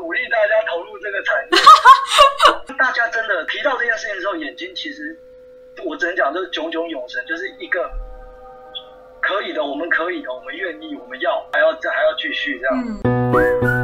鼓励大家投入这个产业。大家真的提到这件事情的时候，眼睛其实我只能讲就是炯炯有神，就是一个可以的，我们可以的，我们愿意，我们要还要再还要继续这样。嗯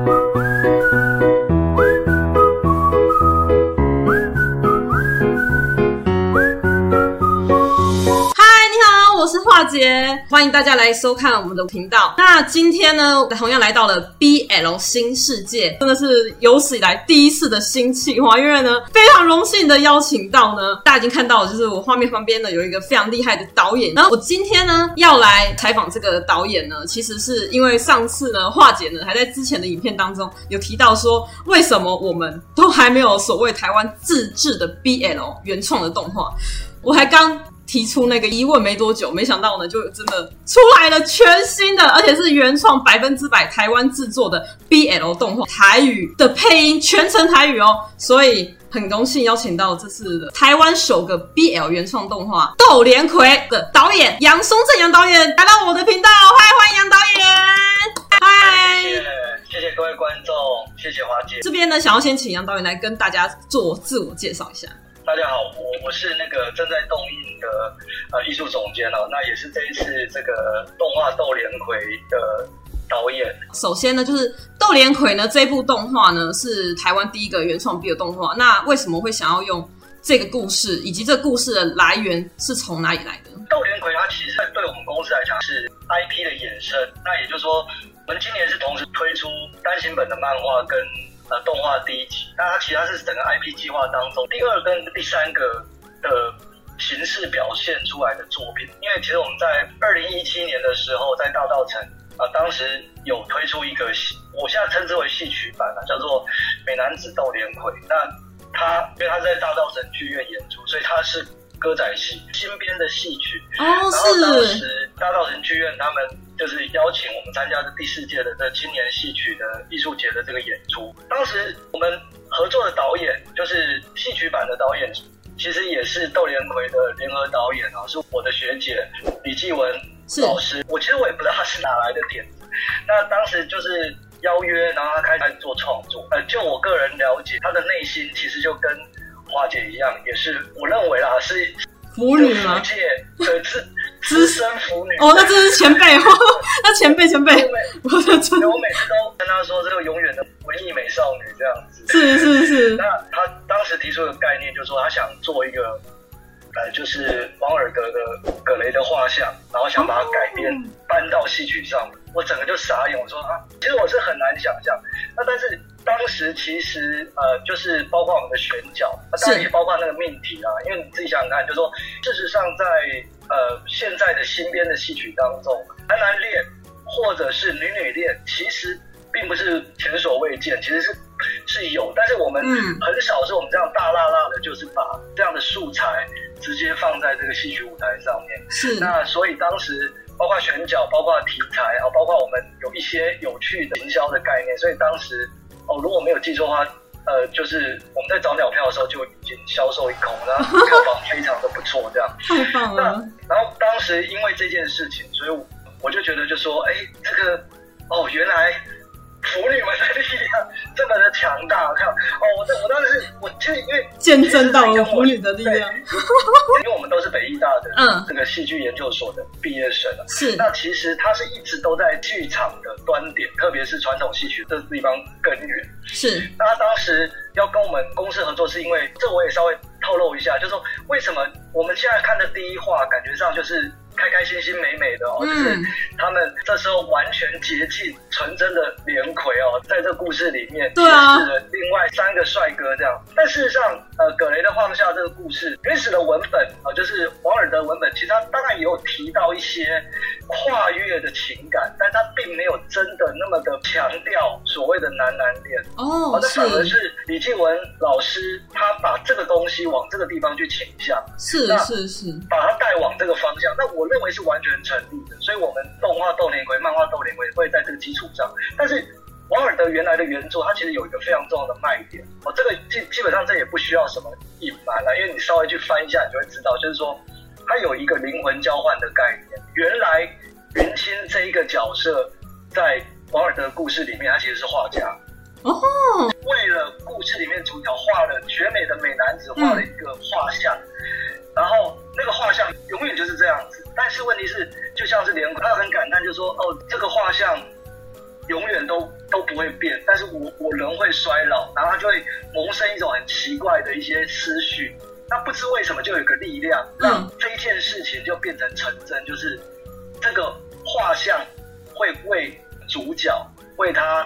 樺姐，欢迎大家来收看我们的频道。那今天呢，同样来到了 BL 新世界，真的是有史以来第一次的新企划，因为呢，非常荣幸的邀请到呢，大家已经看到了，就是我画面旁边呢有一个非常厉害的导演。然后我今天呢要来采访这个导演呢，其实是因为上次呢，樺姐呢还在之前的影片当中有提到说，为什么我们都还没有所谓台湾自制的 BL 原创的动画？我还刚。提出那个疑问没多久，没想到呢，就真的出来了全新的，而且是原创百分之百台湾制作的 BL 动画，台语的配音全程台语哦，所以很荣幸邀请到这次的台湾首个 BL 原创动画《豆连葵》的导演杨松正杨导演来到我的频道，欢迎欢迎杨导演，嗨，谢谢谢谢各位观众，谢谢华姐。这边呢，想要先请杨导演来跟大家做自我介绍一下。大家好，我我是那个正在动映的呃艺术总监哦，那也是这一次这个动画《豆莲葵》的导演。首先呢，就是《豆莲葵》呢这部动画呢是台湾第一个原创 B 的动画。那为什么会想要用这个故事，以及这个故事的来源是从哪里来的？《豆莲葵》它其实对我们公司来讲是 IP 的衍生，那也就是说，我们今年是同时推出单行本的漫画跟。呃，动画第一集，那它其实它是整个 IP 计划当中第二跟第三个的形式表现出来的作品。因为其实我们在二零一七年的时候，在大道城啊，当时有推出一个戏，我现在称之为戏曲版啊，叫做《美男子斗连魁》。那它因为它是在大道城剧院演出，所以它是歌仔戏新编的戏曲。哦，然后当时大道城剧院他们。就是邀请我们参加这第四届的这青年戏曲的艺术节的这个演出。当时我们合作的导演就是戏曲版的导演，其实也是窦连魁的联合导演啊，是我的学姐李继文老师。我其实我也不知道他是哪来的点子。那当时就是邀约，然后他开始做创作。呃，就我个人了解，他的内心其实就跟花姐一样，也是我认为啦，是腐女吗？界的是。资深腐女哦，那这是前辈哦，那前辈前辈，我每次都跟他说，这个永远的文艺美少女这样子，是是是。那他当时提出的概念就是说，他想做一个，呃，就是王尔德的葛雷的画像，然后想把它改编搬到戏曲上。我整个就傻眼，我说啊，其实我是很难想象。那但是当时其实呃，就是包括我们的选角，那当然也包括那个命题啊，因为你自己想想看，就是说事实上在。呃，现在的新编的戏曲当中，男男恋或者是女女恋，其实并不是前所未见，其实是是有，但是我们很少是我们这样大辣辣的，就是把这样的素材直接放在这个戏曲舞台上面。是，那所以当时包括选角，包括题材啊，包括我们有一些有趣的营销的概念，所以当时哦，如果没有记错的话。呃，就是我们在找鸟票的时候就已经销售一空，然 后票房非常的不错，这样。太棒了。然后当时因为这件事情，所以我我就觉得就说，哎，这个哦，原来。腐女们的力量这么的强大，看哦，我我当时是我就因为见证到了腐女的力量，因为我们都是北艺大的嗯这个戏剧研究所的毕业生是那其实他是一直都在剧场的端点，特别是传统戏曲这地方根源是。那他当时要跟我们公司合作，是因为这我也稍微透露一下，就是说为什么我们现在看的第一话，感觉上就是。开开心心美美的哦，就是他们这时候完全洁净纯真的连魁哦，在这故事里面，对啊，是另外三个帅哥这样。但事实上，呃，葛雷的画下这个故事原始的文本啊，就是王尔德文本，其实他当然也有提到一些跨越的情感，但他并没有真的那么的强调所谓的男男恋哦，那反而是李继文老师他把这个东西往这个地方去倾向，是是是，把它带往这个方向。那我。认为是完全成立的，所以我们动画《豆莲葵》、漫画《豆莲葵》会在这个基础上。但是王尔德原来的原作，它其实有一个非常重要的卖点哦，这个基基本上这也不需要什么隐瞒了，因为你稍微去翻一下，你就会知道，就是说它有一个灵魂交换的概念。原来云青这一个角色在王尔德故事里面，他其实是画家哦，为了故事里面主角画了绝美的美男子，画了一个画像，然后那个画像永远就是这样子。但是问题是，就像是连他很感叹，就说哦，这个画像永远都都不会变，但是我我人会衰老，然后他就会萌生一种很奇怪的一些思绪。那不知为什么就有一个力量，让这一件事情就变成成真，就是这个画像会为主角为他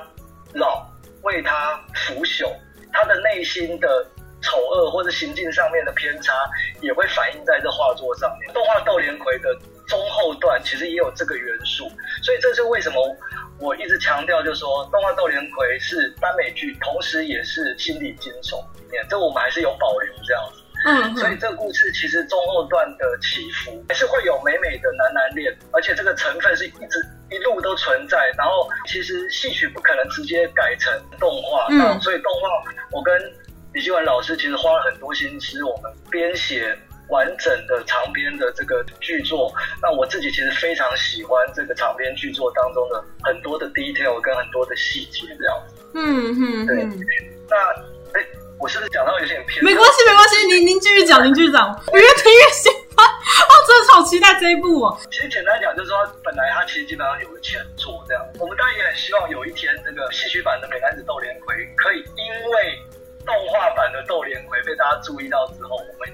老。为他腐朽，他的内心的丑恶或者行径上面的偏差，也会反映在这画作上面。动画《斗连魁》的中后段其实也有这个元素，所以这是为什么我一直强调，就是说动画《斗连魁》是耽美剧，同时也是心理惊悚里面，这我们还是有保留这样子。嗯，所以这个故事其实中后段的起伏还是会有美美的男男恋，而且这个成分是一直一路都存在。然后其实戏曲不可能直接改成动画，嗯，所以动画我跟李希文老师其实花了很多心思，我们编写完整的长篇的这个剧作。那我自己其实非常喜欢这个长篇剧作当中的很多的 detail 跟很多的细节这样子。嗯嗯，对，那。我是不是讲到有点偏？没关系，没关系，您您继续讲，您继续讲，我越听越喜欢。哦，真的好期待这一部哦。其实简单讲，就是说，本来他其实基本上有个前作这样。我们当然也很希望有一天，这个戏曲版的《美男子斗连魁》可以因为动画版的《窦连魁》被大家注意到之后，我们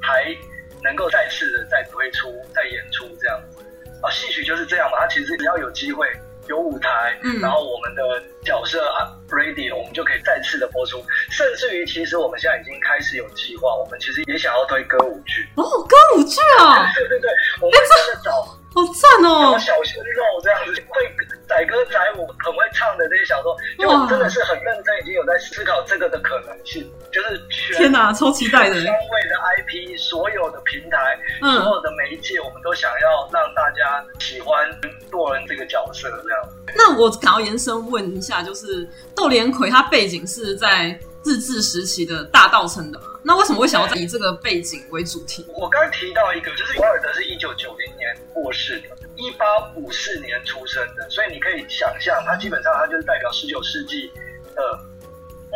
还能够再次的再推出、再演出这样子。啊，戏曲就是这样嘛，它其实只要有机会。有舞台，嗯，然后我们的角色啊，radio，我们就可以再次的播出。甚至于，其实我们现在已经开始有计划，我们其实也想要推歌舞剧。哦，歌舞剧啊！对对对，我们真的找。好赞哦！小鲜肉这样子会载歌载舞，很会唱的这些小说，就真的是很认真，已经有在思考这个的可能性。就是天哪，超期待的！双位的 IP，所有的平台，嗯、所有的媒介，我们都想要让大家喜欢洛人这个角色这样。那我想要延伸问一下，就是窦连魁他背景是在日治时期的大稻埕的嘛？那为什么会想要以这个背景为主题？我刚提到一个，就是瓦尔德是一九九零年过世的，一八五四年出生的，所以你可以想象，他基本上他就是代表十九世纪的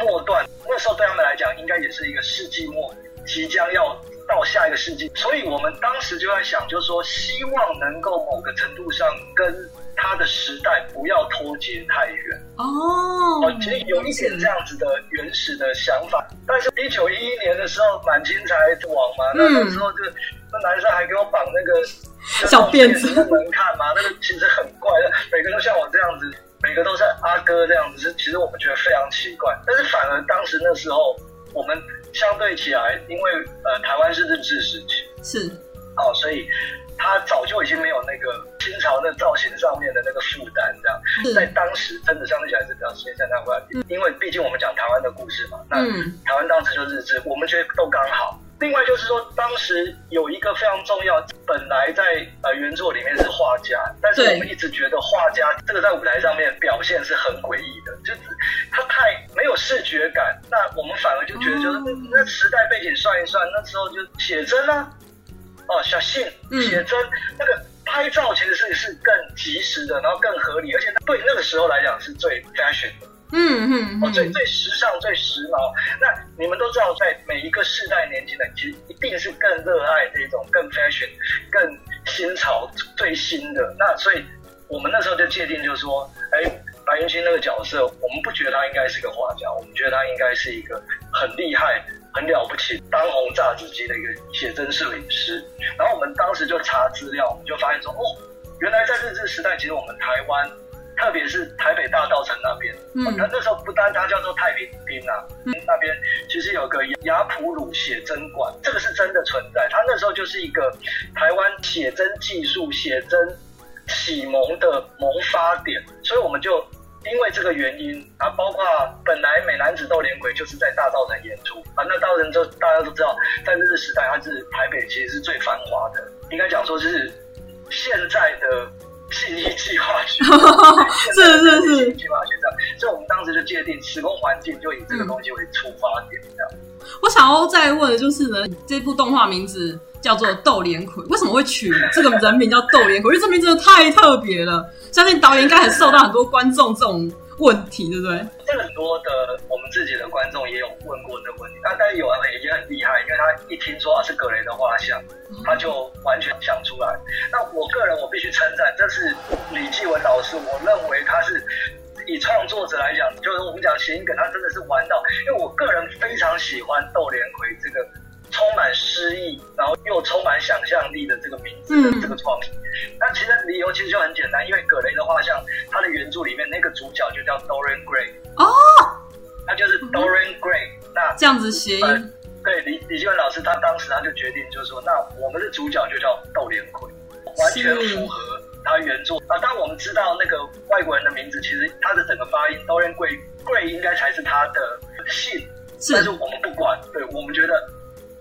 末段。那时候对他们来讲，应该也是一个世纪末，即将要到下一个世纪。所以我们当时就在想，就是说，希望能够某个程度上跟。他的时代不要脱节太远哦，哦，其实有一点这样子的原始的想法。但是，一九一一年的时候，满清才亡嘛，那、那个时候就那男生还给我绑那个小辫子，能看嘛？那个其实很怪的，每个都像我这样子，每个都是阿哥这样子，是其实我们觉得非常奇怪。但是反而当时那时候，我们相对起来，因为呃台湾是日治时期，是哦，所以。他早就已经没有那个清朝的造型上面的那个负担，这样在当时真的相对起来是比较新鲜那块，因为毕竟我们讲台湾的故事嘛，那台湾当时就日治，我们觉得都刚好。另外就是说，当时有一个非常重要，本来在呃原作里面是画家，但是我们一直觉得画家这个在舞台上面表现是很诡异的，就是他太没有视觉感。那我们反而就觉得，就是那时代背景算一算，那时候就写真啊。哦，小信写真、嗯、那个拍照其实是是更及时的，然后更合理，而且对那个时候来讲是最 fashion 的，嗯嗯，哦，最最时尚、最时髦。那你们都知道，在每一个世代年轻人其实一定是更热爱这种更 fashion、更新潮、最新的。那所以我们那时候就界定，就是说，哎，白云清那个角色，我们不觉得他应该是个画家，我们觉得他应该是一个很厉害。很了不起，当红炸子鸡的一个写真摄影师。然后我们当时就查资料，我们就发现说，哦，原来在日治时代，其实我们台湾，特别是台北大道城那边，嗯，那那时候不单它叫做太平町啊，嗯，那边其实有个雅普鲁写真馆，这个是真的存在。它那时候就是一个台湾写真技术、写真启蒙的萌发点，所以我们就。因为这个原因啊，包括本来美男子斗连魁就是在大稻埕演出啊，那稻埕就大家都知道，在日治时代，它是台北其实是最繁华的，应该讲说是现在的信义计划区，是是是信义计划区这样，所以我们当时就界定时空环境就以这个东西为出发点这样。我想要再问的就是呢，这部动画名字叫做窦连魁，为什么会取这个人名叫窦连魁？因为这名真的太特别了。相信导演应该很受到很多观众这种问题，对不对？这个很多的我们自己的观众也有问过这个问题，那但是有人也很厉害，因为他一听说啊是葛雷的画像，他就完全想出来。那我个人我必须称赞，这是李继文老师，我认为他是以创作者来讲，就是我们讲谐音梗，他真的是玩到，因为我个人非常喜欢窦连魁这个。充满诗意，然后又充满想象力的这个名字的这个创意，那、嗯、其实理由其实就很简单，因为葛雷的画像，他的原著里面那个主角就叫 Dorian Gray 哦，他就是 Dorian Gray、嗯。那这样子谐音、呃，对李李继文老师，他当时他就决定就是说，那我们的主角就叫窦连魁，完全符合他原作啊。当我们知道那个外国人的名字，其实他的整个发音 Dorian Gray Gray 应该才是他的姓，是但是我们不管，对我们觉得。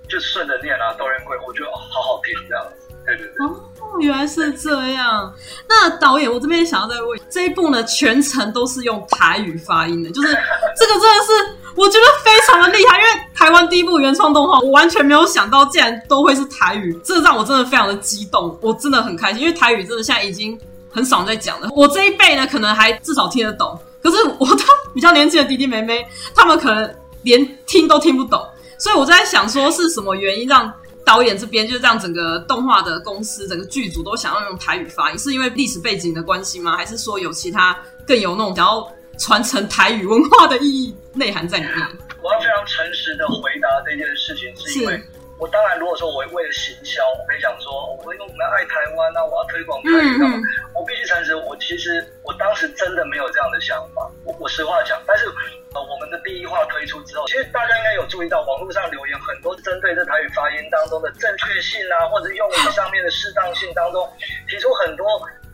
就顺着念啊，窦连魁，我觉得哦好好听这样子。对对对。哦，原来是这样。那导演，我这边想要再问，这一部呢，全程都是用台语发音的，就是 这个真的是我觉得非常的厉害，因为台湾第一部原创动画，我完全没有想到竟然都会是台语，这让我真的非常的激动，我真的很开心，因为台语真的现在已经很少在讲了。我这一辈呢，可能还至少听得懂，可是我的 比较年轻的弟弟妹妹，他们可能连听都听不懂。所以我在想，说是什么原因让导演这边，就是让整个动画的公司、整个剧组都想要用台语发音，是因为历史背景的关系吗？还是说有其他更有那种想要传承台语文化的意义内涵在里面？我要非常诚实的回答这件事情，是因为我当然如果说我为了行销，我可以讲说，我因为我们爱台湾啊，我要推广台语，嗯嗯，我必须诚实，我其实我当时真的没有这样的想法，我我实话讲，但是呃。我们的第一话推出之后，其实大家应该有注意到，网络上留言很多，针对这台语发音当中的正确性啊，或者用语上面的适当性当中，提出很多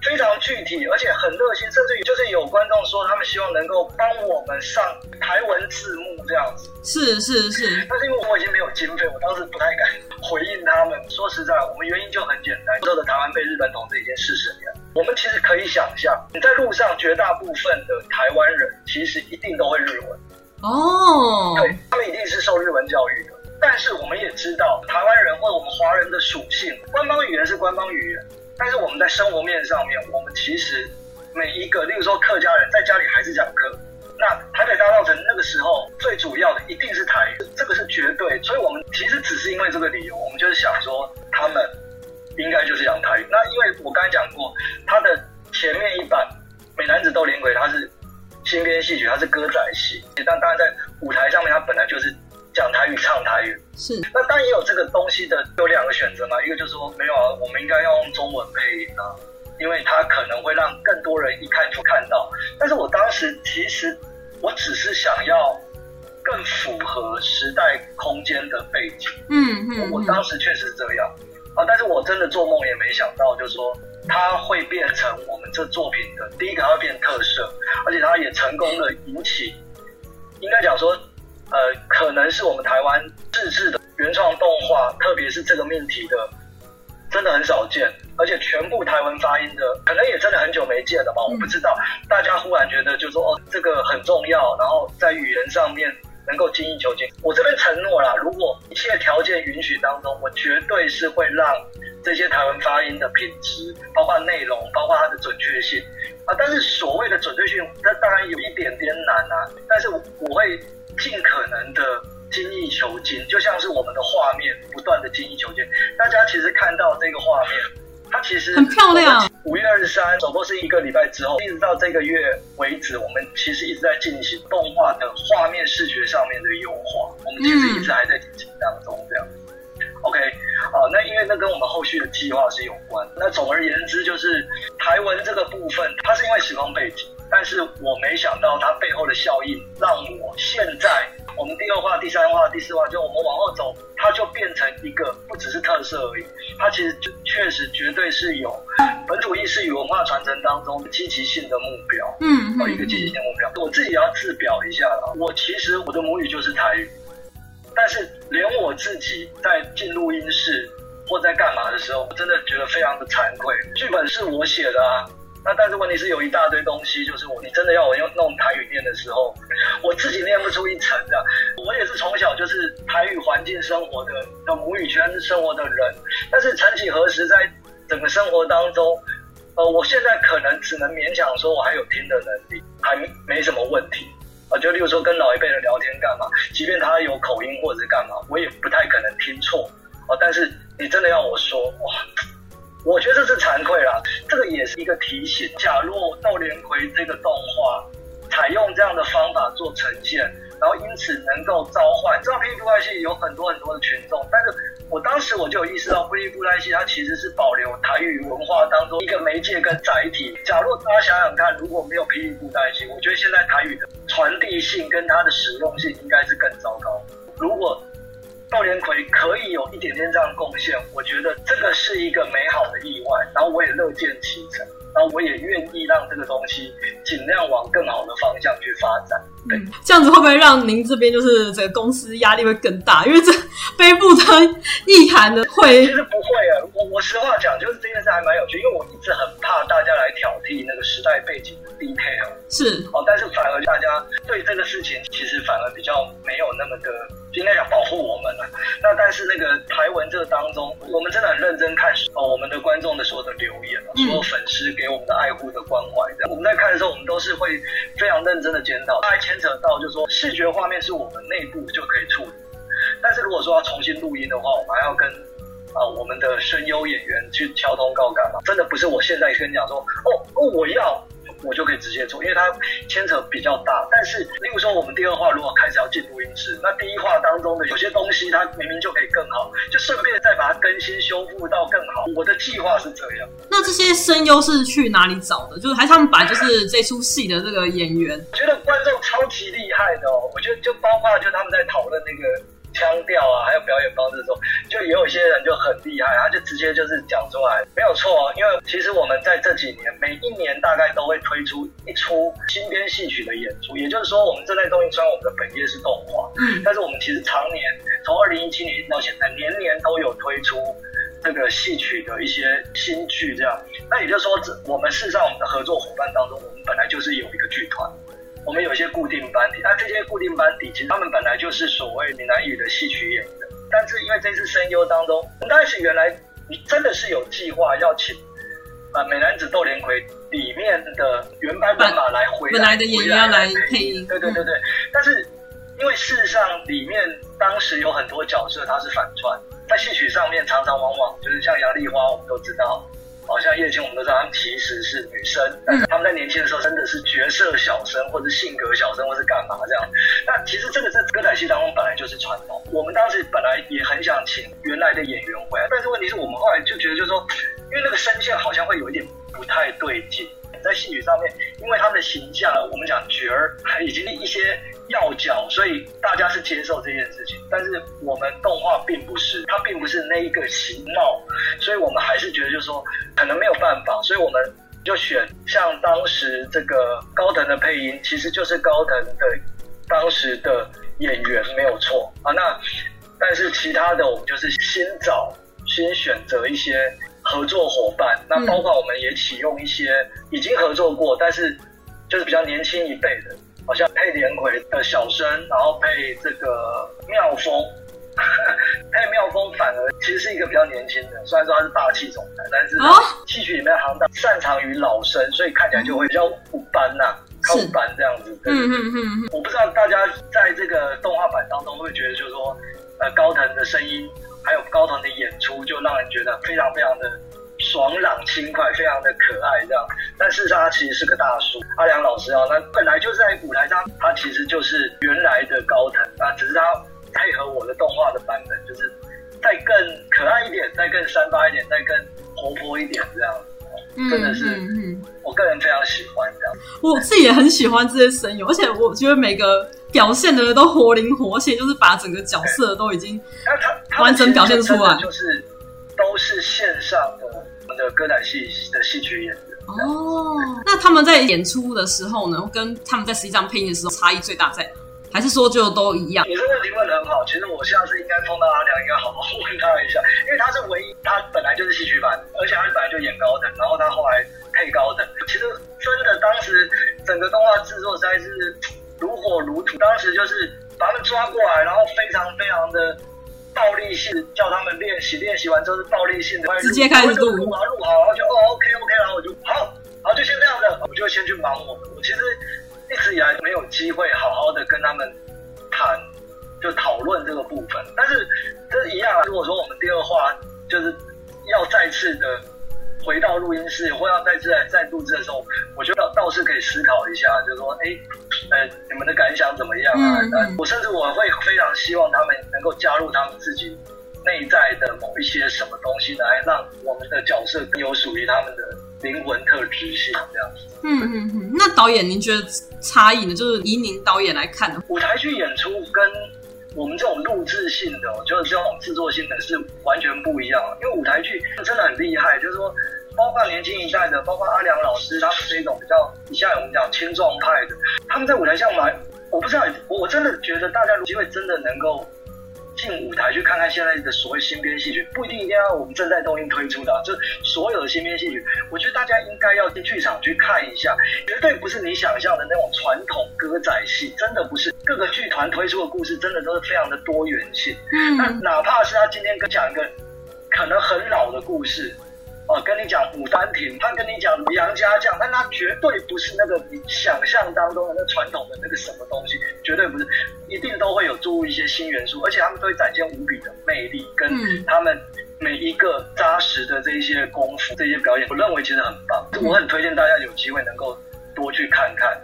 非常具体而且很热心，甚至于就是有观众说他们希望能够帮我们上台文字幕这样子。是是是，但是因为我已经没有经费，我当时不太敢回应他们。说实在，我们原因就很简单，所有的台湾被日本统治已经四十年。我们其实可以想象，你在路上绝大部分的台湾人其实一定都会日文哦，对，他们一定是受日文教育的。但是我们也知道，台湾人或者我们华人的属性，官方语言是官方语言，但是我们在生活面上面，我们其实每一个，例如说客家人在家里还是讲客。那台北大稻埕那个时候最主要的一定是台语，这个是绝对。所以我们其实只是因为这个理由，我们就是想说他们。应该就是讲台语。那因为我刚才讲过，他的前面一版《美男子斗连魁》，他是新编戏曲，它是歌仔戏。但当然在舞台上面，它本来就是讲台语、唱台语。是。那当然也有这个东西的，有两个选择嘛。一个就是说，没有啊，我们应该要用中文配音啊，因为它可能会让更多人一看就看到。但是我当时其实我只是想要更符合时代空间的背景。嗯嗯。我，我当时确实是这样。啊！但是我真的做梦也没想到，就是说它会变成我们这作品的第一个，它会变特色，而且它也成功的引起，应该讲说，呃，可能是我们台湾自制的原创动画，特别是这个命题的，真的很少见，而且全部台湾发音的，可能也真的很久没见了吧？我不知道，大家忽然觉得就说哦，这个很重要，然后在语言上面。能够精益求精，我这边承诺啦，如果一切条件允许当中，我绝对是会让这些台湾发音的品质，包括内容，包括它的准确性啊。但是所谓的准确性，那当然有一点点难啊。但是我我会尽可能的精益求精，就像是我们的画面不断的精益求精。大家其实看到这个画面。它其实很漂亮。五月二十三首播是一个礼拜之后，一直到这个月为止，我们其实一直在进行动画的画面视觉上面的优化。我们其实一直还在进行当中，这样。OK，好，那因为那跟我们后续的计划是有关。那总而言之，就是台文这个部分，它是因为时空背景，但是我没想到它背后的效应，让我现在。我们第二话、第三话、第四话，就我们往后走，它就变成一个不只是特色而已，它其实就确实绝对是有本土意识与文化传承当中积极性的目标，嗯，一个积极性的目标。我自己要自表一下了，我其实我的母语就是台语，但是连我自己在进录音室或在干嘛的时候，我真的觉得非常的惭愧。剧本是我写的啊。那但是问题是有一大堆东西，就是我你真的要我用弄台语念的时候，我自己念不出一成的。我也是从小就是台语环境生活的，的母语圈生活的人，但是曾几何时在整个生活当中，呃，我现在可能只能勉强说我还有听的能力。还没什么问题啊。就例如说跟老一辈的聊天干嘛，即便他有口音或者干嘛，我也不太可能听错啊。但是你真的要我说哇，我觉得这是惭愧啦。这个也是一个提醒。假若豆莲葵这个动画采用这样的方法做呈现。然后因此能够召唤，知道霹雳布袋戏有很多很多的群众，但是我当时我就有意识到，霹雳布袋戏它其实是保留台语文化当中一个媒介跟载体。假如大家想想看，如果没有霹雳布袋戏，我觉得现在台语的传递性跟它的实用性应该是更糟糕。如果赵连魁可以有一点点这样贡献，我觉得这个是一个美好的意外，然后我也乐见其成。那我也愿意让这个东西尽量往更好的方向去发展。对，嗯、这样子会不会让您这边就是这个公司压力会更大？因为这背负着意涵的会，其实不会啊。我我实话讲，就是这件事还蛮有趣，因为我一直很怕大家来挑剔那个时代背景的 detail。是哦，但是反而大家对这个事情其实反而比较没有那么的。应该讲保护我们了，那但是那个台文这个当中，我们真的很认真看哦，我们的观众的所有的留言，是给我们的爱护的关怀，我们在看的时候，我们都是会非常认真的检讨。它还牵扯到就是说，视觉画面是我们内部就可以处理，但是如果说要重新录音的话，我们还要跟啊我们的声优演员去敲通告干嘛？真的不是我现在跟你讲说哦哦我要。我就可以直接做，因为它牵扯比较大。但是，例如说我们第二话如果开始要进录音室，那第一话当中的有些东西，它明明就可以更好，就顺便再把它更新修复到更好。我的计划是这样。那这些声优是去哪里找的？就是还是他们本来就是这出戏的这个演员？我觉得观众超级厉害的哦。我觉得就包括就他们在讨论那个。腔调啊，还有表演方式中，就也有一些人就很厉害，他就直接就是讲出来，没有错。因为其实我们在这几年，每一年大概都会推出一出新编戏曲的演出，也就是说，我们这类东西虽然我们的本业是动画，嗯，但是我们其实常年从二零一七年到现在，年年都有推出这个戏曲的一些新剧，这样。那也就是说，这我们事实上我们的合作伙伴当中，我们本来就是有一个剧团。我们有一些固定班底，那这些固定班底其实他们本来就是所谓闽南语的戏曲演员，但是因为这次声优当中，我们当时原来你真的是有计划要请啊、呃《美男子窦连魁》里面的原班人马来回来，本来的演员要来配音，对对对对。但是因为事实上里面当时有很多角色他是反串，在戏曲上面常常往往就是像杨丽花，我们都知道。好像叶青，我们都知道，他们其实是女生，但是他们在年轻的时候真的是角色小生，或者性格小生，或是干嘛这样。那其实这个在歌仔戏当中本来就是传统。我们当时本来也很想请原来的演员回来，但是问题是我们后来就觉得，就是说，因为那个声线好像会有一点不太对劲。在戏曲上面，因为他们的形象，我们讲角儿，还以及一些要角，所以大家是接受这件事情。但是我们动画并不是，它并不是那一个形貌，所以我们还是觉得就是说可能没有办法，所以我们就选像当时这个高腾的配音，其实就是高腾的当时的演员没有错啊。那但是其他的我们就是新找、新选择一些。合作伙伴，那包括我们也启用一些已经合作过，但是就是比较年轻一辈的，好像配连魁的小生，然后配这个妙风，配妙风反而其实是一个比较年轻的，虽然说他是霸气总裁，但是戏曲里面行当擅长于老生，所以看起来就会比较五班呐、啊，靠五班这样子。对对对，嗯嗯嗯。我不知道大家在这个动画版当中会觉得，就是说，呃，高腾的声音。还有高腾的演出，就让人觉得非常非常的爽朗轻快，非常的可爱这样。但事实上，他其实是个大叔，阿良老师啊，那本来就是在舞台上，他其实就是原来的高腾啊，只是他配合我的动画的版本，就是再更可爱一点，再更三八一点，再更活泼一点这样。真的是，我个人非常喜欢这样。我自己也很喜欢这些声优，而且我觉得每个表现的人都活灵活现，就是把整个角色都已经完整表现出来，就是都是线上们的歌仔戏的戏曲演员。哦，那他们在演出的时候呢，跟他们在实际上配音的时候差异最大在哪？还是说就都一样？你这问题问的很好，其实我下次应该碰到阿良，应该好好问他一下，因为他是唯一，他本来就是戏曲版，而且他本来就演高等，然后他后来配高等。其实真的，当时整个动画制作实在是如火如荼，当时就是把他们抓过来，然后非常非常的暴力性，叫他们练习，练习完之后是暴力性的，直接开始录，录好录好，然后就哦 OK OK，然后我就好，好就先这样的，我就先去忙我的，我其实一。直以来没有机会好好的跟他们谈，就讨论这个部分。但是这一样，如果说我们第二话就是要再次的回到录音室，或要再次来再录制的时候，我觉得倒是可以思考一下，就是说，哎，呃，你们的感想怎么样啊？嗯嗯、我甚至我会非常希望他们能够加入他们自己内在的某一些什么东西，来让我们的角色更有属于他们的灵魂特质性，这样子。嗯嗯嗯。那导演，您觉得差异呢？就是以您导演来看呢？舞台剧演出跟我们这种录制性的，就是这种制作性的是完全不一样。因为舞台剧真的很厉害，就是说，包括年轻一代的，包括阿良老师，他们是一种比较，以下我们讲青壮派的，他们在舞台上嘛，我不知道，我真的觉得大家有机会真的能够。进舞台去看看现在的所谓新编戏曲，不一定一定要我们正在动映推出的，啊，就所有的新编戏曲，我觉得大家应该要进剧场去看一下，绝对不是你想象的那种传统歌仔戏，真的不是。各个剧团推出的故事，真的都是非常的多元性。嗯，那哪怕是他今天跟讲一个可能很老的故事。哦，跟你讲《牡丹亭》，他跟你讲杨家将，但他绝对不是那个你想象当中的那传统的那个什么东西，绝对不是，一定都会有注入一些新元素，而且他们都会展现无比的魅力，跟他们每一个扎实的这一些功夫、这些表演，我认为其实很棒，我很推荐大家有机会能够多去看看。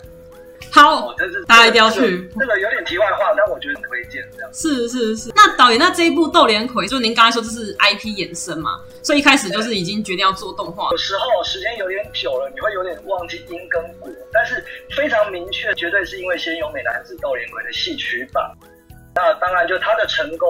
好，大家一定要去。这个有点题外话，但我觉得很推荐这样。是是是。那导演，那这一部《斗连魁》，就您刚才说这是 IP 衍生嘛？所以一开始就是已经决定要做动画。有时候时间有点久了，你会有点忘记因跟果，但是非常明确，绝对是因为先有美男子斗连魁的戏曲版。那当然，就它的成功，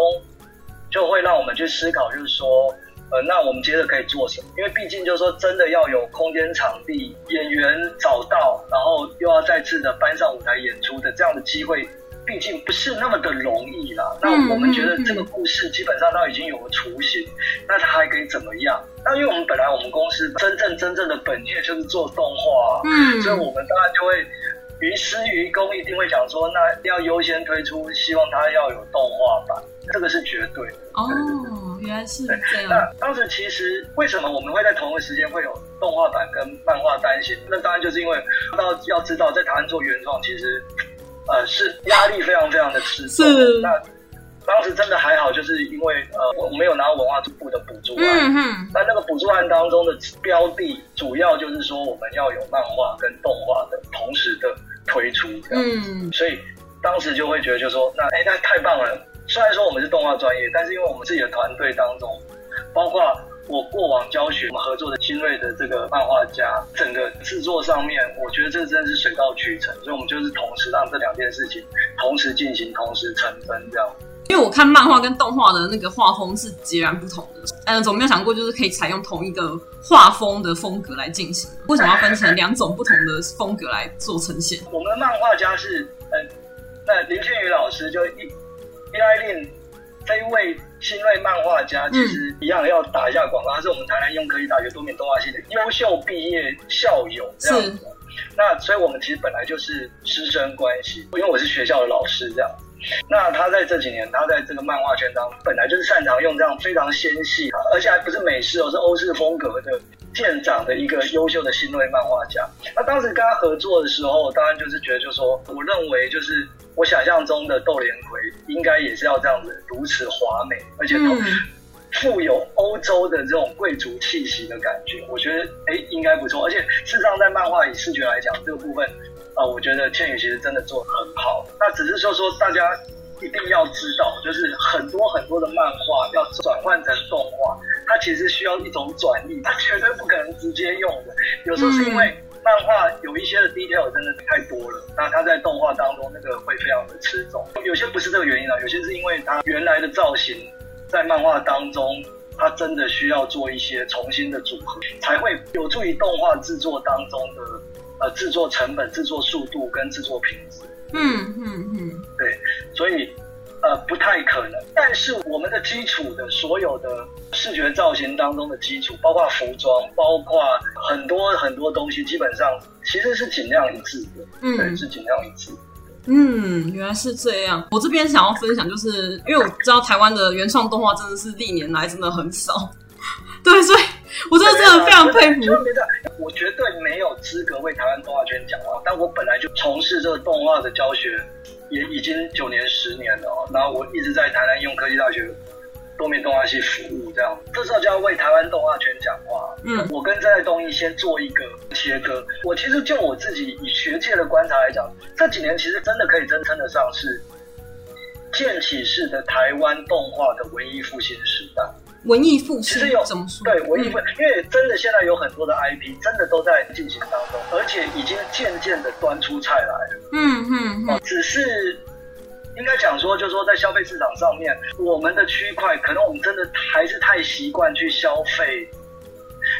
就会让我们去思考，就是说。呃，那我们接着可以做什么？因为毕竟就是说，真的要有空间、场地、演员找到，然后又要再次的搬上舞台演出的这样的机会，毕竟不是那么的容易啦。那我们觉得这个故事基本上都已经有了雏形，那它还可以怎么样？那因为我们本来我们公司真正真正的本业就是做动画，嗯，所以我们当然就会于私于公一定会讲说，那要优先推出，希望它要有动画版。这个是绝对的哦，对对对，原来是这样。那当时其实为什么我们会在同一个时间会有动画版跟漫画单行？那当然就是因为到要知道在台湾做原创，其实呃是压力非常非常的吃重。是。那当时真的还好，就是因为呃我没有拿到文化部的补助案。嗯哼。那那个补助案当中的标的，主要就是说我们要有漫画跟动画的同时的推出。嗯。所以当时就会觉得，就说那哎那太棒了。虽然说我们是动画专业，但是因为我们自己的团队当中，包括我过往教学、我们合作的新锐的这个漫画家，整个制作上面，我觉得这真的是水到渠成，所以我们就是同时让这两件事情同时进行、同时成真这样。因为我看漫画跟动画的那个画风是截然不同的，嗯，总没有想过就是可以采用同一个画风的风格来进行，为什么要分成两种不同的风格来做呈现？我们的漫画家是，嗯，那林俊宇老师就一。伊莱令这一位新锐漫画家，其实一样要打一下广告，他是我们台南应用科技大学多面动画系的优秀毕业校友，这样子。那所以我们其实本来就是师生关系，因为我是学校的老师这样。那他在这几年，他在这个漫画圈当中，本来就是擅长用这样非常纤细，而且还不是美式哦，是欧式风格的舰长的一个优秀的新锐漫画家。那当时跟他合作的时候，当然就是觉得，就是说，我认为就是。我想象中的窦连魁应该也是要这样子，如此华美，而且都富有欧洲的这种贵族气息的感觉。我觉得，哎，应该不错。而且，事实上，在漫画以视觉来讲，这个部分啊、呃，我觉得倩宇其实真的做得很好。那只是说说，大家一定要知道，就是很多很多的漫画要转换成动画，它其实需要一种转译，它绝对不可能直接用的。有时候是因为。漫画有一些的 detail 真的太多了，那它在动画当中那个会非常的吃重。有些不是这个原因啊，有些是因为它原来的造型在漫画当中，它真的需要做一些重新的组合，才会有助于动画制作当中的呃制作成本、制作速度跟制作品质。嗯嗯嗯，对，所以。呃，不太可能。但是我们的基础的所有的视觉造型当中的基础，包括服装，包括很多很多东西，基本上其实是尽量一致的。嗯，对，是尽量一致。嗯，原来是这样。我这边想要分享，就是因为我知道台湾的原创动画真的是历年来真的很少。对，所以我真的真的非常佩服。我绝对没有资格为台湾动画圈讲话，但我本来就从事这个动画的教学，也已经九年十年了。哦然后我一直在台南应用科技大学多面动画系服务，这样这时候就要为台湾动画圈讲话。嗯，我跟站在东艺先做一个切割。我其实就我自己以学界的观察来讲，这几年其实真的可以真称得上是建起式的台湾动画的文艺复兴时代。文艺复兴其实有怎么说？对文艺复因为真的现在有很多的 IP，真的都在进行当中，而且已经渐渐的端出菜来了。嗯嗯嗯。只是应该讲说，就是说在消费市场上面，我们的区块可能我们真的还是太习惯去消费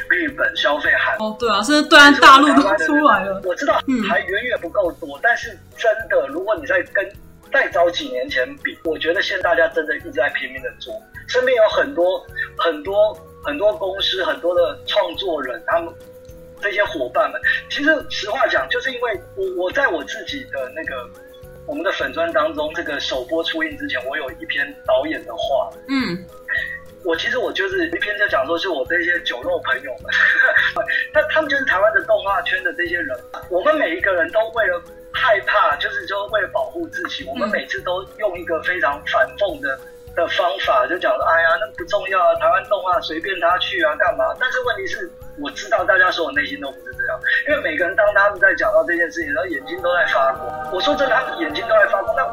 日本、消费韩。哦，对啊，甚至对岸大陆都出来了。我知道还远远不够多，嗯、但是真的，如果你在跟再早几年前比，我觉得现在大家真的一直在拼命的做，身边有很多很多很多公司，很多的创作人，他们这些伙伴们，其实实话讲，就是因为我我在我自己的那个我们的粉专当中，这个首播出映之前，我有一篇导演的话，嗯，我其实我就是一篇在讲说，是我这些酒肉朋友们，那他们就是台湾的动画圈的这些人，我们每一个人都为了。害怕就是说，为了保护自己，我们每次都用一个非常反讽的的方法，就讲说，哎呀，那不重要啊，台湾动画随便他去啊，干嘛？但是问题是，我知道大家说我内心都不是这样，因为每个人当他们在讲到这件事情，然后眼睛都在发光。我说真的，他们眼睛都在发光。那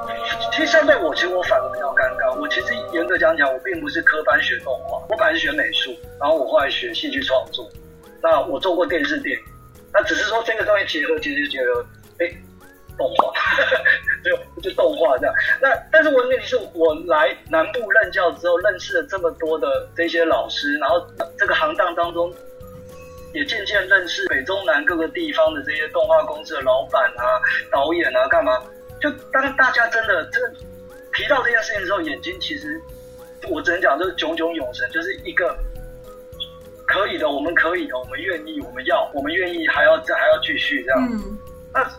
其实相对我，其实我反而比较尴尬。我其实严格讲讲，我并不是科班学动画，我本来是学美术，然后我后来学戏剧创作。那我做过电视电影，那只是说这个东西结合，其实结合，哎。动画，就就动画这样。那但是我问题是我来南部任教之后，认识了这么多的这些老师，然后这个行当当中，也渐渐认识北中南各个地方的这些动画公司的老板啊、导演啊，干嘛？就当大家真的这个提到这件事情的时候，眼睛其实我只能讲就是炯炯有神，就是一个可以的，我们可以的，我们愿意，我们要，我们愿意，还要再还要继续这样。嗯，那。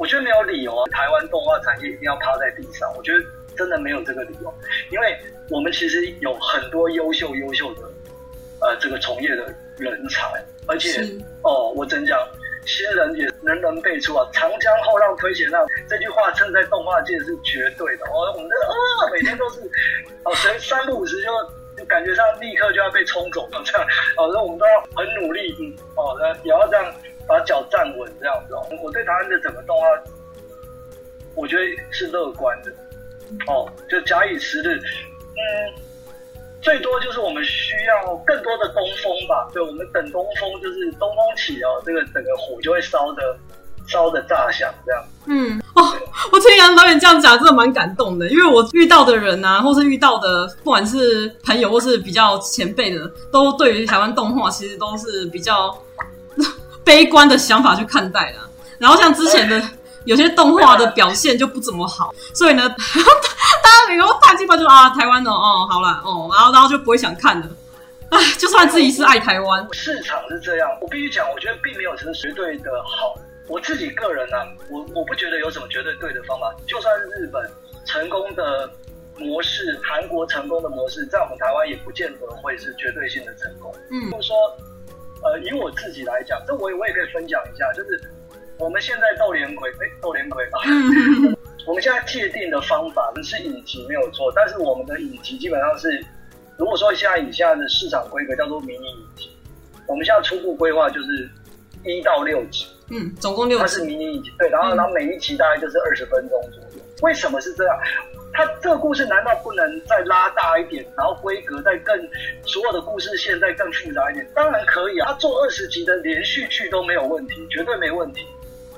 我觉得没有理由啊，台湾动画产业一定要趴在地上。我觉得真的没有这个理由，因为我们其实有很多优秀优秀的呃这个从业的人才，而且哦，我真讲新人也人人辈出啊，长江后浪推前浪这句话，称在动画界是绝对的。哦，我们这啊、哦、每天都是哦，谁三不五时就就感觉上立刻就要被冲走了这样，哦，那我们都要很努力，嗯，哦，那也要这样。把脚站稳，这样子哦。我对台湾的整个动画，我觉得是乐观的。哦，就假以时日，嗯，最多就是我们需要更多的东风吧。对，我们等东风，就是东风起哦，这个整个火就会烧的烧的炸响这样。嗯，哦，我听杨导演这样讲，真的蛮感动的。因为我遇到的人啊，或是遇到的，不管是朋友或是比较前辈的，都对于台湾动画其实都是比较。悲观的想法去看待啦，然后像之前的 有些动画的表现就不怎么好，所以呢，大家以后大基本就啊，台湾的哦，好了哦，然后然后就不会想看了，哎，就算自己是爱台湾，市场是这样，我必须讲，我觉得并没有什么绝对的好，我自己个人呢、啊，我我不觉得有什么绝对对的方法，就算是日本成功的模式，韩国成功的模式，在我们台湾也不见得会是绝对性的成功，嗯，就是说。呃，以我自己来讲，这我也我也可以分享一下，就是我们现在斗连魁，哎，斗莲葵啊，我们现在界定的方法是影集没有错，但是我们的影集基本上是，如果说现在以下的市场规格叫做迷你影集，我们现在初步规划就是一到六集，嗯，总共六集，它是迷你影集，对，然后然后每一集大概就是二十分钟左右，为什么是这样？他这个故事难道不能再拉大一点，然后规格再更，所有的故事线再更复杂一点？当然可以啊，他做二十集的连续剧都没有问题，绝对没问题。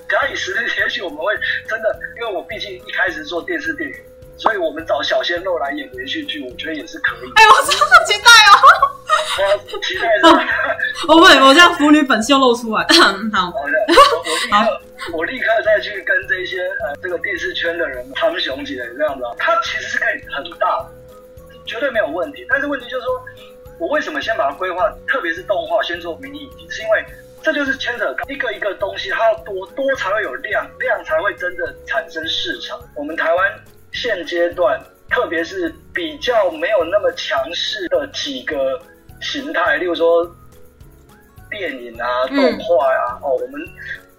假以时日，也许我们会真的，因为我毕竟一开始做电视电影，所以我们找小鲜肉来演连续剧，我觉得也是可以。哎呦，我真的好期待哦！我期待是吧？我不，我这样腐女本性露出来。好，好的，我立刻，我立刻再去跟这些呃这个电视圈的人谈雄起来，这样子啊，它其实是可以很大，绝对没有问题。但是问题就是说，我为什么先把它规划，特别是动画先做迷你影集，是因为这就是牵扯一个一个东西，它要多多才会有量，量才会真的产生市场。我们台湾现阶段，特别是比较没有那么强势的几个形态，例如说电影啊、动画啊，嗯、哦，我们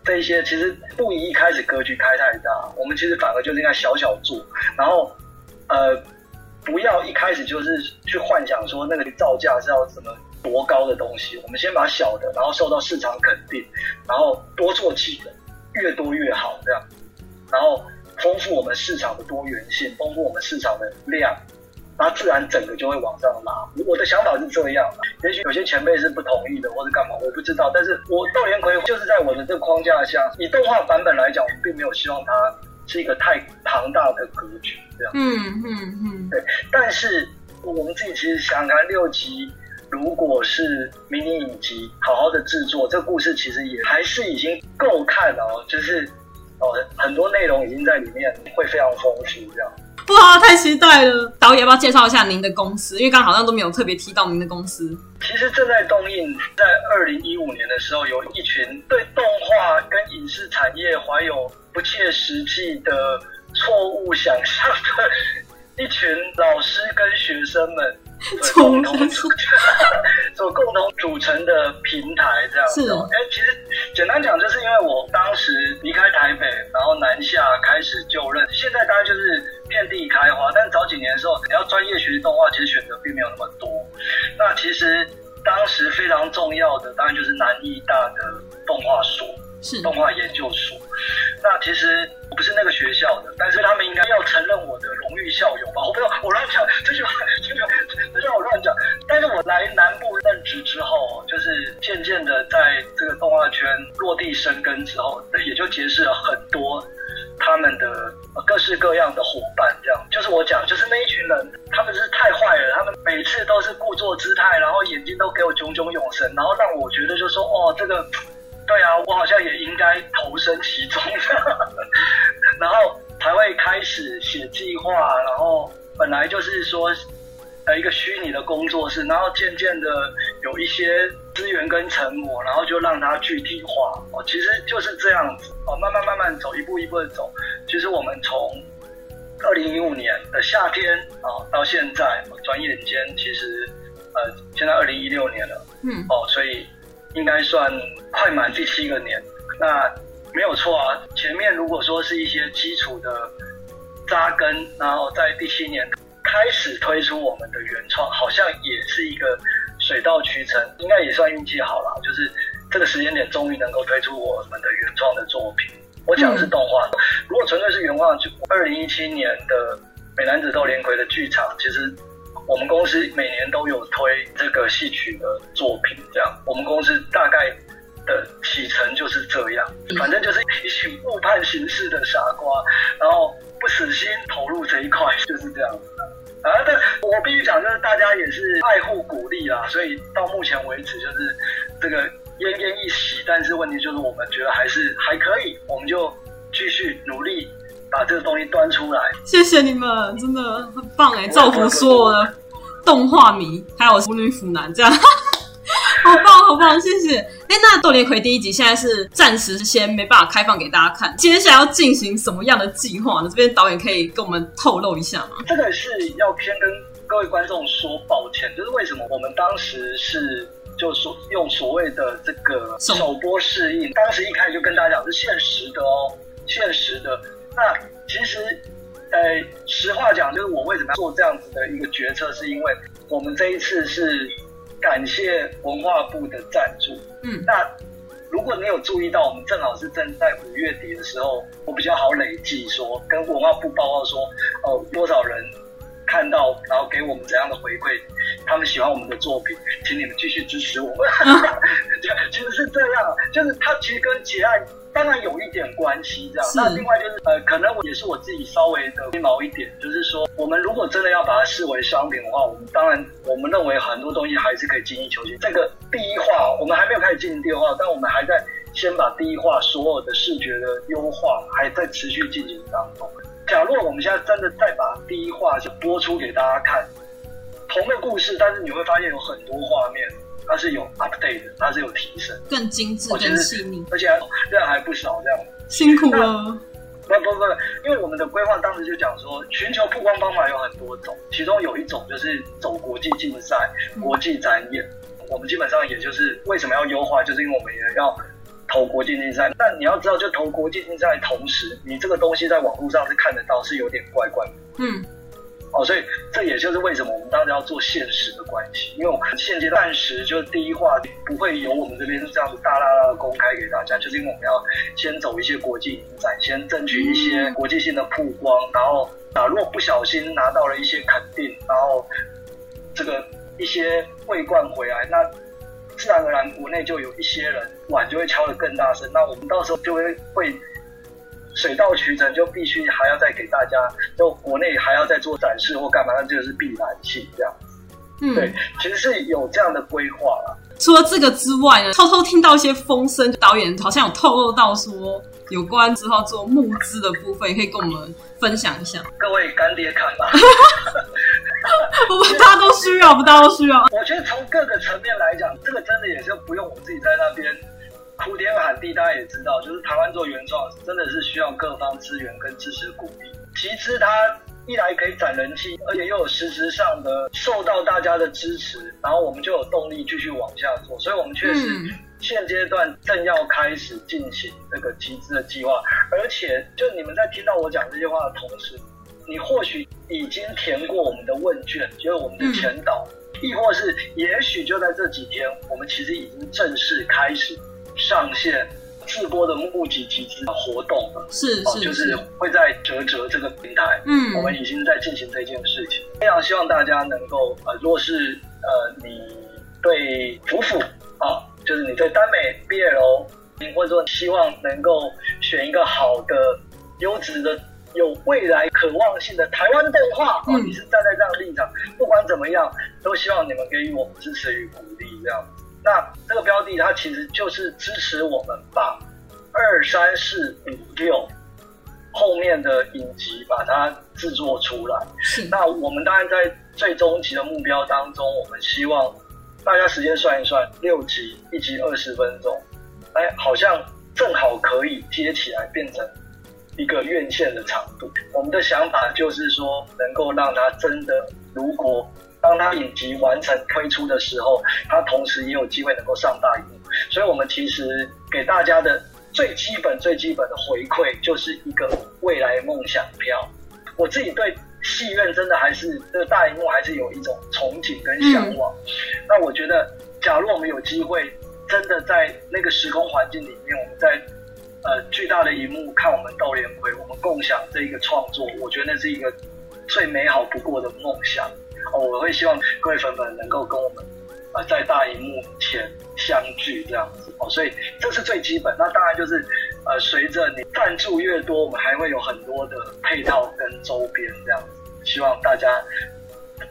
这些其实不宜一开始格局开太大，我们其实反而就是应该小小做，然后呃，不要一开始就是去幻想说那个造价是要什么多高的东西，我们先把小的，然后受到市场肯定，然后多做几个，越多越好，这样，然后丰富我们市场的多元性，丰富我们市场的量。那自然整个就会往上拉。我的想法是这样，也许有些前辈是不同意的，或者干嘛，我不知道。但是我斗连魁就是在我的这个框架下，以动画版本来讲，我并没有希望它是一个太庞大的格局这样。嗯嗯嗯，对。但是我们自己其实想想看，六集如果是迷你影集，好好的制作，这个故事其实也还是已经够看了哦，就是哦，很多内容已经在里面会非常丰富这样。哇，太期待了！导演要不要介绍一下您的公司？因为刚刚好像都没有特别提到您的公司。其实正在动映，在二零一五年的时候，有一群对动画跟影视产业怀有不切实际的错误想象的一群老师跟学生们。所共同组，所共同组成的平台这样子。哎，其实简单讲，就是因为我当时离开台北，然后南下开始就任。现在大概就是遍地开花，但早几年的时候，你要专业学习动画，其实选择并没有那么多。那其实当时非常重要的，当然就是南艺大的动画所，是动画研究所。那其实我不是那个学校的，但是他们应该要承认我的荣誉校友吧？我不知道，我乱讲这句话，这句话。让我乱讲，但是我来南部任职之后，就是渐渐的在这个动画圈落地生根之后，也就结识了很多他们的各式各样的伙伴。这样，就是我讲，就是那一群人，他们是太坏了，他们每次都是故作姿态，然后眼睛都给我炯炯有神，然后让我觉得就说，哦，这个，对啊，我好像也应该投身其中。然后才会开始写计划，然后本来就是说。呃，一个虚拟的工作室，然后渐渐的有一些资源跟成果，然后就让它具体化哦。其实就是这样子哦，慢慢慢慢走，一步一步的走。其实我们从二零一五年的夏天啊、哦，到现在转眼间，其实呃，现在二零一六年了，嗯，哦，所以应该算快满第七个年。那没有错啊，前面如果说是一些基础的扎根，然后在第七年。开始推出我们的原创，好像也是一个水到渠成，应该也算运气好了。就是这个时间点，终于能够推出我们的原创的作品。我讲的是动画，如果纯粹是原创，就二零一七年的《美男子斗连魁》的剧场，其实我们公司每年都有推这个戏曲的作品。这样，我们公司大概的启程就是这样，反正就是一群误判形势的傻瓜，然后不死心投入这一块，就是这样。啊，但我必须讲，就是大家也是爱护鼓励啦，所以到目前为止就是这个奄奄一息。但是问题就是，我们觉得还是还可以，我们就继续努力把这个东西端出来。谢谢你们，真的很棒哎，造福所有的动画迷，还有腐女腐男这样。好棒，好棒，谢谢。哎，那《斗连魁》第一集现在是暂时先没办法开放给大家看，接下来要进行什么样的计划呢？这边导演可以跟我们透露一下吗？这个是要先跟各位观众说抱歉，就是为什么我们当时是就说用所谓的这个首播试映，当时一开始就跟大家讲是限时的哦，限时的。那其实，呃，实话讲，就是我为什么要做这样子的一个决策，是因为我们这一次是。感谢文化部的赞助。嗯，那如果你有注意到，我们正好是正在五月底的时候，我比较好累计说，跟文化部报告说，哦，多少人看到，然后给我们怎样的回馈，他们喜欢我们的作品，请你们继续支持我们。啊、其实是这样，就是他其实跟结案。当然有一点关系，这样。那另外就是，呃，可能我也是我自己稍微的龟毛一点，就是说，我们如果真的要把它视为商品的话，我们当然我们认为很多东西还是可以精益求精。这个第一话，我们还没有开始进行第二话，但我们还在先把第一话所有的视觉的优化还在持续进行当中。假如我们现在真的再把第一话就播出给大家看，同个故事，但是你会发现有很多画面。它是有 update 的，它是有提升，更精致、更细腻，而且量还不少，这样辛苦了。不不不，因为我们的规划当时就讲说，寻求曝光方法有很多种，其中有一种就是走国际竞赛、嗯、国际展演。我们基本上也就是为什么要优化，就是因为我们也要投国际竞赛。但你要知道，就投国际竞赛同时，你这个东西在网络上是看得到，是有点怪怪的。嗯。哦，所以这也就是为什么我们当时要做现实的关系，因为我们现阶段暂时就是第一话不会由我们这边这样子大大大的公开给大家，就是因为我们要先走一些国际影展，先争取一些国际性的曝光，然后啊，如果不小心拿到了一些肯定，然后这个一些桂冠回来，那自然而然国内就有一些人碗就会敲得更大声，那我们到时候就会会。水到渠成，就必须还要再给大家，就国内还要再做展示或干嘛，那这个是必然性这样。嗯，对，其实是有这样的规划啦。除了这个之外呢，偷偷听到一些风声，导演好像有透露到说，有关之后做募资的部分，也可以跟我们分享一下。各位干爹看吧，我们大家都需要，我们大家都需要。我觉得从各个层面来讲，这个真的也是不用我自己在那边。哭天喊地，大家也知道，就是台湾做原创真的是需要各方资源跟支持鼓励。其次，它一来可以攒人气，而且又有实质上的受到大家的支持，然后我们就有动力继续往下做。所以，我们确实现阶段正要开始进行这个集资的计划。而且，就你们在听到我讲这些话的同时，你或许已经填过我们的问卷，就是我们的前导，亦或是也许就在这几天，我们其实已经正式开始。上线自播的募集集资活动。了，是是，是，就是会在折折这个平台，嗯，我们已经在进行这件事情，非常希望大家能够呃，若是呃你对腐腐啊，就是你对耽美 BL，或者说希望能够选一个好的、优质的、有未来可望性的台湾动画，哦、嗯，你是站在这样的立场，不管怎么样，都希望你们给予我们支持与鼓励，这样。那这个标的，它其实就是支持我们把二三四五六后面的影集把它制作出来。是。那我们当然在最终集的目标当中，我们希望大家时间算一算，六集一集二十分钟，哎，好像正好可以接起来变成一个院线的长度。我们的想法就是说，能够让它真的，如果。当他影集完成推出的时候，他同时也有机会能够上大荧幕。所以，我们其实给大家的最基本、最基本的回馈，就是一个未来梦想票。我自己对戏院真的还是这个大荧幕还是有一种憧憬跟向往。嗯。那我觉得，假如我们有机会，真的在那个时空环境里面，我们在呃巨大的荧幕看我们豆莲魁，我们共享这一个创作，我觉得那是一个最美好不过的梦想。哦，我会希望各位粉粉能够跟我们，呃，在大荧幕前相聚这样子哦，所以这是最基本。那当然就是，呃，随着你赞助越多，我们还会有很多的配套跟周边这样子，希望大家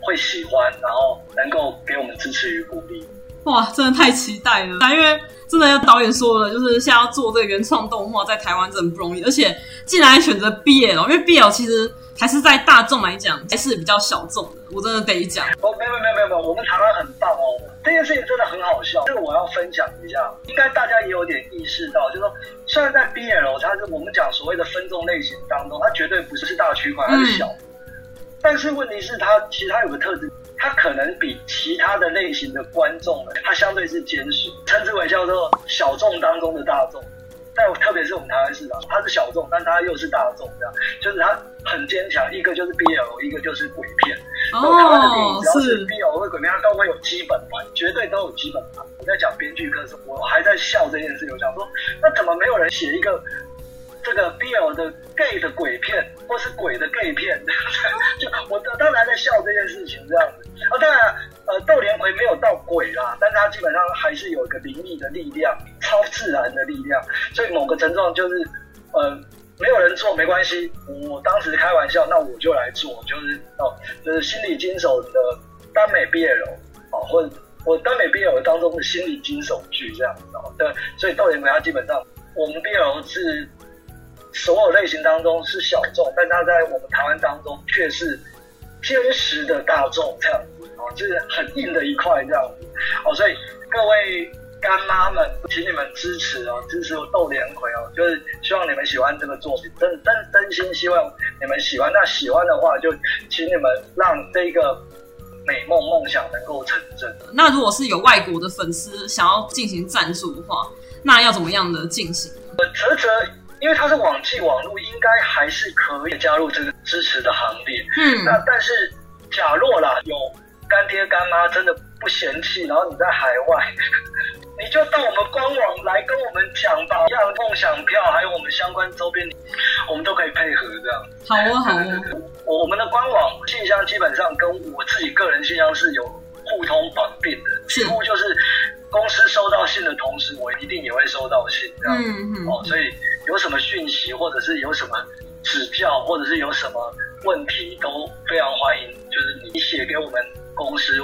会喜欢，然后能够给我们支持与鼓励。哇，真的太期待了！因为真的要导演说了，就是现在要做这个原创动画，在台湾真的不容易，而且既然选择 BL，因为 BL 其实。还是在大众来讲还是比较小众的，我真的得讲。哦，没有没有没有没有，我们台湾很棒哦，这件事情真的很好笑，这个我要分享一下。应该大家也有点意识到，就是说，虽然在 BL，它是我们讲所谓的分众类型当中，它绝对不是是大区块，它是小。嗯、但是问题是它，它其实它有个特质，它可能比其他的类型的观众呢，它相对是坚实，称之为叫做小众当中的大众。但特别是我们台湾市场，它是小众，但它又是大众，这样就是它很坚强。一个就是 BL，一个就是鬼片。然后台湾的电影只要是 BL 或鬼片，它都会有基本盘，绝对都有基本盘。我在讲编剧课的时候，我还在笑这件事情，我想说，那怎么没有人写一个这个 BL 的 gay 的鬼片，或是鬼的 gay 片？就我当然在笑这件事情，这样子。啊，当然。呃，豆莲葵没有到鬼啦，但是它基本上还是有一个灵异的力量，超自然的力量，所以某个程度就是，呃，没有人做没关系，我当时开玩笑，那我就来做，就是哦，就是心理惊悚的耽美 BL 哦，或者我耽美 BL 当中的心理惊悚剧这样子哦，对，所以豆莲葵它基本上我们 BL 是所有类型当中是小众，但它在我们台湾当中却是坚实的大众这样子哦。就是很硬的一块这样子，哦，所以各位干妈们，请你们支持哦，支持我豆莲葵哦，就是希望你们喜欢这个作品，真真真心希望你们喜欢。那喜欢的话，就请你们让这个美梦梦想能够成真。那如果是有外国的粉丝想要进行赞助的话，那要怎么样的进行？呃，啧啧，因为它是网际网络，应该还是可以加入这个支持的行列。嗯，那但是假若啦，有干爹干妈真的不嫌弃，然后你在海外。你就到我们官网来跟我们讲吧，像梦想票，还有我们相关周边，我们都可以配合这样。好啊，好啊。我我们的官网信箱基本上跟我自己个人信箱是有互通绑定的，几乎就是公司收到信的同时，我一定也会收到信这样。嗯嗯。哦，所以有什么讯息，或者是有什么指教，或者是有什么问题，都非常欢迎，就是你写给我们公司。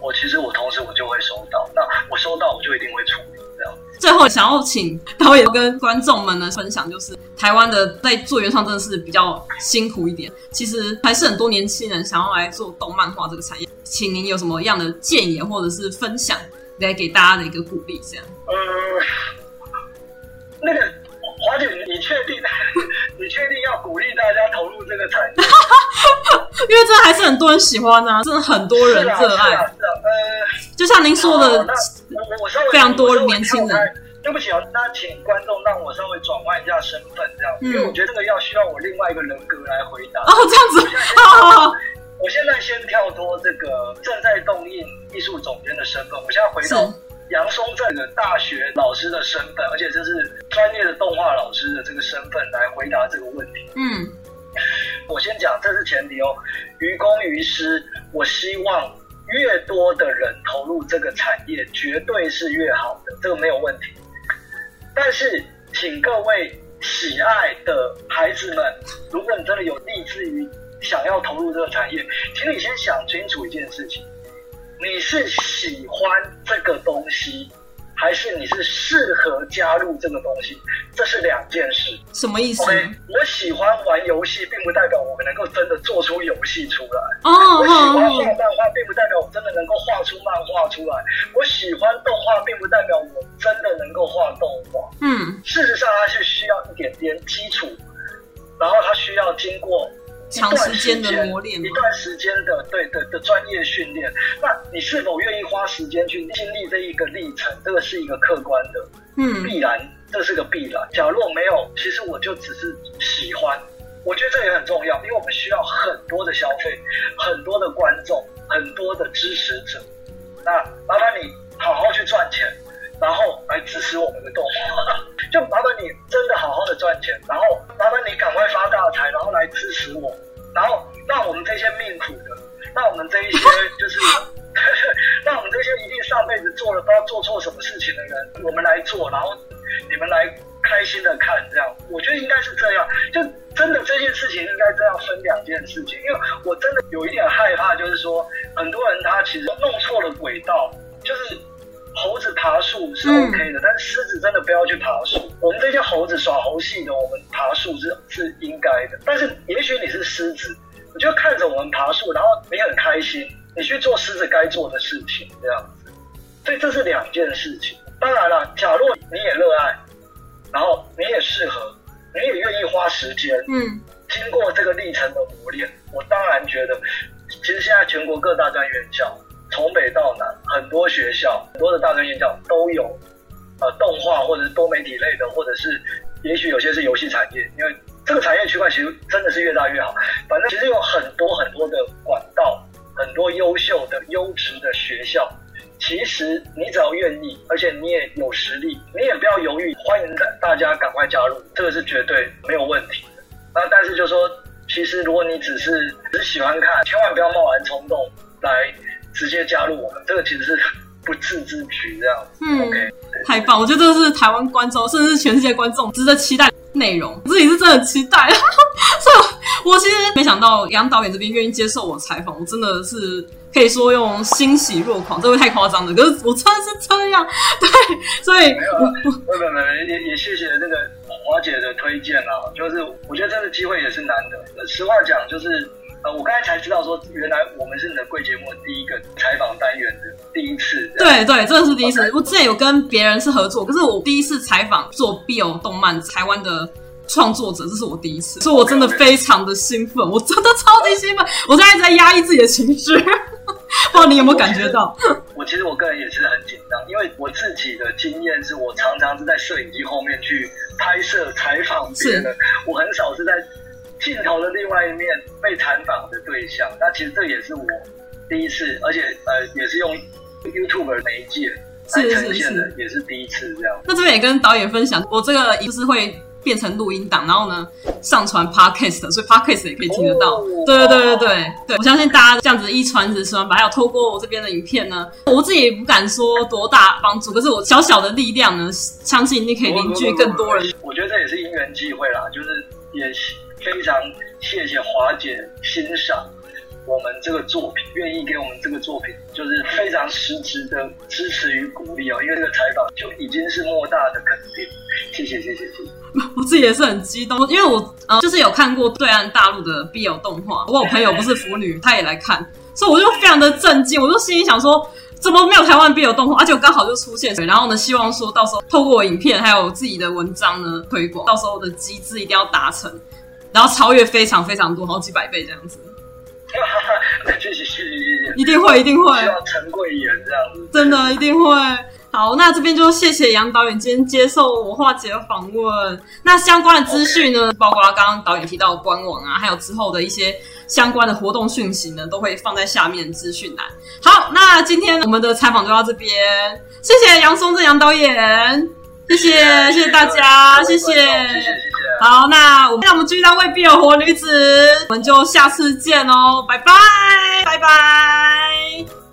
我其实我同时我就会收到，那我收到我就一定会处理这样。最后想要请导演跟观众们呢分享，就是台湾的在做原创真的是比较辛苦一点，其实还是很多年轻人想要来做动漫画这个产业，请您有什么样的建言或者是分享来给大家的一个鼓励，这样。呃，那个。华姐，你确定？你确定要鼓励大家投入这个产业？因为这还是很多人喜欢啊，真的很多人热爱。是啊，是啊，啊，呃，就像您说的，非常多年轻人。对不起啊，那请观众让我稍微转换一下身份，这样，嗯、因为我觉得这个要需要我另外一个人格来回答。哦，这样子。好，我现在先跳脱这个正在动映艺术总监的身份，我现在回到。杨松镇的大学老师的身份，而且这是专业的动画老师的这个身份来回答这个问题。嗯，我先讲，这是前提哦。于公于私，我希望越多的人投入这个产业，绝对是越好的，这个没有问题。但是，请各位喜爱的孩子们，如果你真的有立志于想要投入这个产业，请你先想清楚一件事情。你是喜欢这个东西，还是你是适合加入这个东西？这是两件事。什么意思？Okay, 我喜欢玩游戏，并不代表我们能够真的做出游戏出来。哦。我喜欢画漫画，并不代表我真的能够画出漫画出来。我喜欢动画，并不代表我真的能够画动画。嗯。事实上，它是需要一点点基础，然后它需要经过。长时间的磨练，一段时间的对的的专业训练，那你是否愿意花时间去经历这一个历程？这个是一个客观的，嗯，必然，这是个必然。假如没有，其实我就只是喜欢，我觉得这也很重要，因为我们需要很多的消费，很多的观众，很多的支持者。那麻烦你好好去赚钱，然后来支持我们的动画。就麻烦你真的好好的赚钱，然后麻烦你赶快发大财，然后来支持我，然后让我们这些命苦的，让我们这一些就是，让我们这些一定上辈子做了不知道做错什么事情的人，我们来做，然后你们来开心的看，这样，我觉得应该是这样。就真的这件事情应该这样分两件事情，因为我真的有一点害怕，就是说很多人他其实弄错了轨道，就是。猴子爬树是 OK 的，嗯、但是狮子真的不要去爬树。我们这些猴子耍猴戏的，我们爬树是是应该的。但是也许你是狮子，你就看着我们爬树，然后你很开心，你去做狮子该做的事情，这样子。所以这是两件事情。当然了，假若你也热爱，然后你也适合，你也愿意花时间，嗯，经过这个历程的磨练，我当然觉得，其实现在全国各大专院校。从北到南，很多学校、很多的大专院校都有，呃，动画或者是多媒体类的，或者是也许有些是游戏产业，因为这个产业区块其实真的是越大越好。反正其实有很多很多的管道，很多优秀的、优质的学校。其实你只要愿意，而且你也有实力，你也不要犹豫，欢迎大大家赶快加入，这个是绝对没有问题的。那但是就说，其实如果你只是只喜欢看，千万不要贸然冲动来。直接加入我们，这个其实是不智之举，这样子。嗯，OK，太棒！我觉得这是台湾观众，甚至是全世界观众值得期待内容。我自己是真的很期待，所以我其实没想到杨导演这边愿意接受我采访，我真的是可以说用欣喜若狂，这会太夸张了。可是我真的是这样，对，所以，没有，没有，没有，也也谢谢那个华姐的推荐啊。就是我觉得这个机会也是难得。实话讲，就是。呃，我刚才才知道说，原来我们是你的贵节目第一个采访单元的第一次。对对，真的是第一次。我之前有跟别人是合作，可是我第一次采访做 BL 动漫台湾的创作者，这是我第一次，所以我真的非常的兴奋.我真的超级兴奋，我现在在压抑自己的情绪。不知道你有没有感觉到？我其实我个人也是很紧张，因为我自己的经验是我常常是在摄影机后面去拍摄采访别人，我很少是在镜头的另外一面被采访的对象。那其实这也是我第一次，而且呃也是用 YouTube 的媒介来呈现的，也是第一次这样。那这边也跟导演分享，我这个就是会。变成录音档，然后呢，上传 podcast，所以 podcast 也可以听得到。Oh, 对对对对对对，我相信大家这样子一传十，十传百，还有透过我这边的影片呢，我自己也不敢说多大帮助，可是我小小的力量呢，相信你可以凝聚更多人。我觉得这也是因缘际会啦，就是也非常谢谢华姐欣赏我们这个作品，愿意给我们这个作品，就是非常实质的支持与鼓励哦。因为这个采访就已经是莫大的肯定，谢谢谢谢谢。我自己也是很激动，因为我呃就是有看过对岸大陆的 BL 动画，不过我朋友不是腐女，她也来看，所以我就非常的震惊，我就心里想说，怎么没有台湾 BL 动画，而且我刚好就出现，然后呢，希望说到时候透过影片还有自己的文章呢推广，到时候的机制一定要达成，然后超越非常非常多，好几百倍这样子。谢谢谢谢谢谢，一定会一定会，要陈贵言这样子，真的一定会。好，那这边就谢谢杨导演今天接受我华姐的访问。那相关的资讯呢.包括刚刚导演提到的官网啊，还有之后的一些相关的活动讯息呢，都会放在下面资讯栏。好，那今天我们的采访就到这边，谢谢杨松正杨导演，谢谢谢谢大家，谢谢。好，那我们让我们继续当未必有活女子，我们就下次见哦，拜拜拜拜。